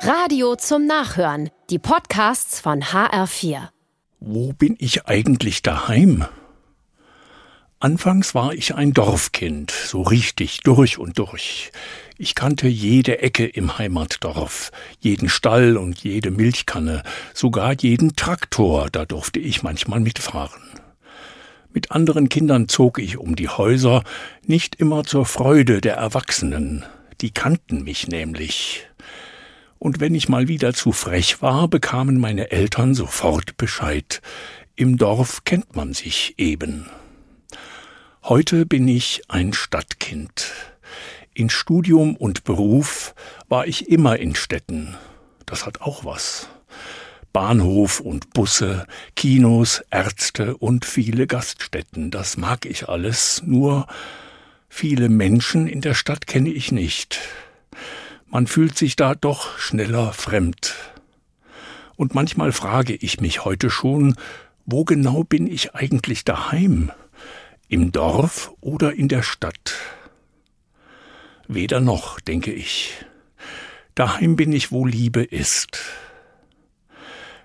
Radio zum Nachhören. Die Podcasts von HR4. Wo bin ich eigentlich daheim? Anfangs war ich ein Dorfkind, so richtig durch und durch. Ich kannte jede Ecke im Heimatdorf, jeden Stall und jede Milchkanne, sogar jeden Traktor, da durfte ich manchmal mitfahren. Mit anderen Kindern zog ich um die Häuser, nicht immer zur Freude der Erwachsenen, die kannten mich nämlich. Und wenn ich mal wieder zu frech war, bekamen meine Eltern sofort Bescheid. Im Dorf kennt man sich eben. Heute bin ich ein Stadtkind. In Studium und Beruf war ich immer in Städten. Das hat auch was. Bahnhof und Busse, Kinos, Ärzte und viele Gaststätten, das mag ich alles, nur viele Menschen in der Stadt kenne ich nicht. Man fühlt sich da doch schneller fremd. Und manchmal frage ich mich heute schon, wo genau bin ich eigentlich daheim? Im Dorf oder in der Stadt? Weder noch, denke ich. Daheim bin ich, wo Liebe ist.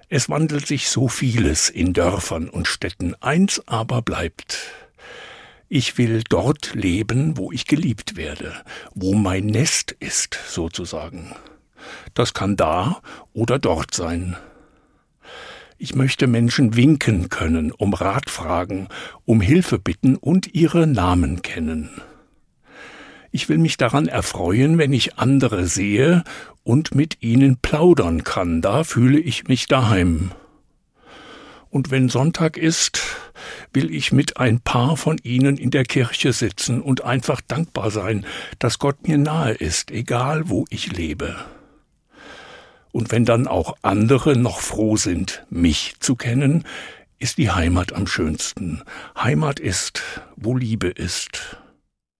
Es wandelt sich so vieles in Dörfern und Städten, eins aber bleibt. Ich will dort leben, wo ich geliebt werde, wo mein Nest ist, sozusagen. Das kann da oder dort sein. Ich möchte Menschen winken können, um Rat fragen, um Hilfe bitten und ihre Namen kennen. Ich will mich daran erfreuen, wenn ich andere sehe und mit ihnen plaudern kann, da fühle ich mich daheim. Und wenn Sonntag ist, will ich mit ein paar von ihnen in der Kirche sitzen und einfach dankbar sein, dass Gott mir nahe ist, egal wo ich lebe. Und wenn dann auch andere noch froh sind, mich zu kennen, ist die Heimat am schönsten. Heimat ist, wo Liebe ist.